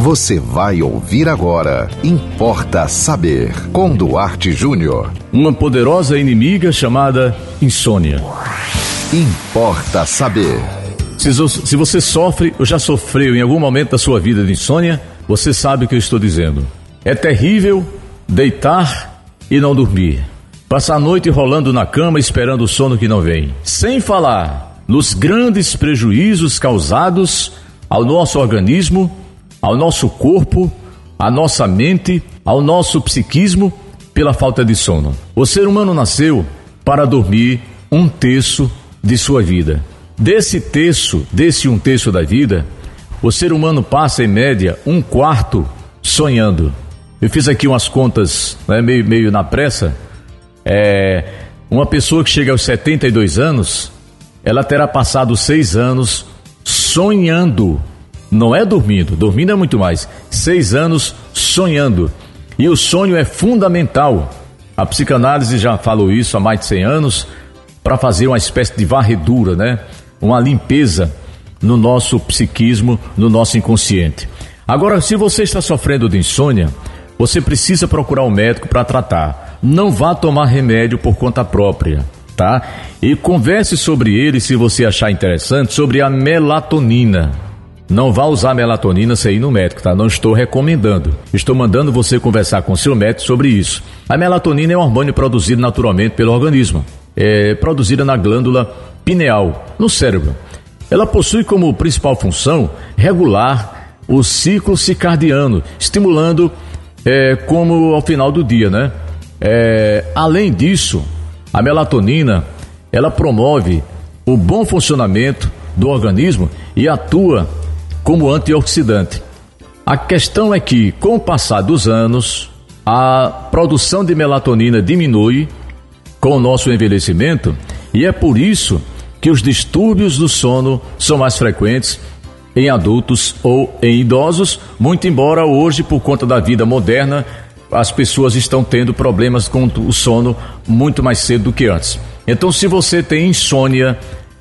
Você vai ouvir agora. Importa saber. Com Duarte Júnior. Uma poderosa inimiga chamada insônia. Importa saber. Se, você sofre ou já sofreu em algum momento da sua vida de insônia, você sabe o que eu estou dizendo. É terrível deitar e não dormir. Passar a noite rolando na cama esperando o sono que não vem. Sem falar nos grandes prejuízos causados ao nosso organismo ao nosso corpo, à nossa mente, ao nosso psiquismo pela falta de sono. O ser humano nasceu para dormir um terço de sua vida. Desse terço, desse um terço da vida, o ser humano passa em média um quarto sonhando. Eu fiz aqui umas contas né, meio, meio na pressa. É, uma pessoa que chega aos 72 anos, ela terá passado seis anos sonhando não é dormindo, dormindo é muito mais. Seis anos sonhando. E o sonho é fundamental. A psicanálise já falou isso há mais de 100 anos para fazer uma espécie de varredura, né? Uma limpeza no nosso psiquismo, no nosso inconsciente. Agora, se você está sofrendo de insônia, você precisa procurar um médico para tratar. Não vá tomar remédio por conta própria, tá? E converse sobre ele, se você achar interessante, sobre a melatonina. Não vá usar melatonina sem ir no médico, tá? Não estou recomendando. Estou mandando você conversar com seu médico sobre isso. A melatonina é um hormônio produzido naturalmente pelo organismo. É produzida na glândula pineal, no cérebro. Ela possui como principal função regular o ciclo circadiano, estimulando é, como ao final do dia, né? É, além disso, a melatonina ela promove o bom funcionamento do organismo e atua como antioxidante. A questão é que, com o passar dos anos, a produção de melatonina diminui com o nosso envelhecimento e é por isso que os distúrbios do sono são mais frequentes em adultos ou em idosos, muito embora hoje, por conta da vida moderna, as pessoas estão tendo problemas com o sono muito mais cedo do que antes. Então, se você tem insônia,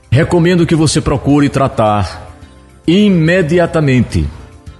recomendo que você procure tratar imediatamente,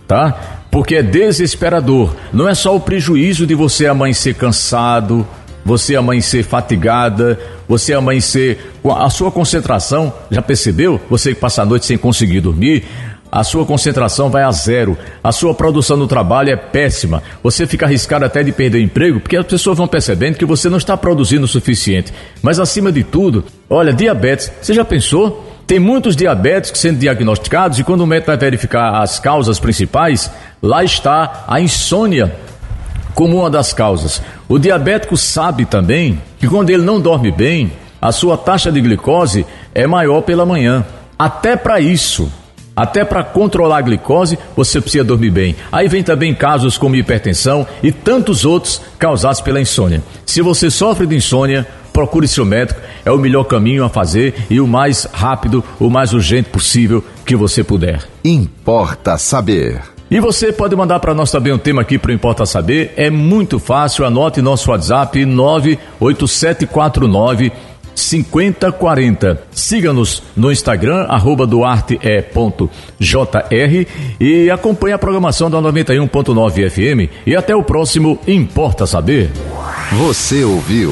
tá? Porque é desesperador. Não é só o prejuízo de você amanhecer cansado, você amanhecer fatigada, você amanhecer com a sua concentração, já percebeu? Você que passa a noite sem conseguir dormir, a sua concentração vai a zero, a sua produção no trabalho é péssima, você fica arriscado até de perder emprego, porque as pessoas vão percebendo que você não está produzindo o suficiente. Mas acima de tudo, olha, diabetes, você já pensou? Tem muitos diabéticos sendo diagnosticados e quando o médico vai verificar as causas principais, lá está a insônia como uma das causas. O diabético sabe também que quando ele não dorme bem, a sua taxa de glicose é maior pela manhã. Até para isso, até para controlar a glicose, você precisa dormir bem. Aí vem também casos como hipertensão e tantos outros causados pela insônia. Se você sofre de insônia, procure seu médico, é o melhor caminho a fazer e o mais rápido, o mais urgente possível que você puder. Importa saber. E você pode mandar para nós também um tema aqui para Importa Saber. É muito fácil, anote nosso WhatsApp 98749 5040. Siga-nos no Instagram, arroba duarte.jr e acompanhe a programação da 91.9 FM. E até o próximo Importa Saber. Você ouviu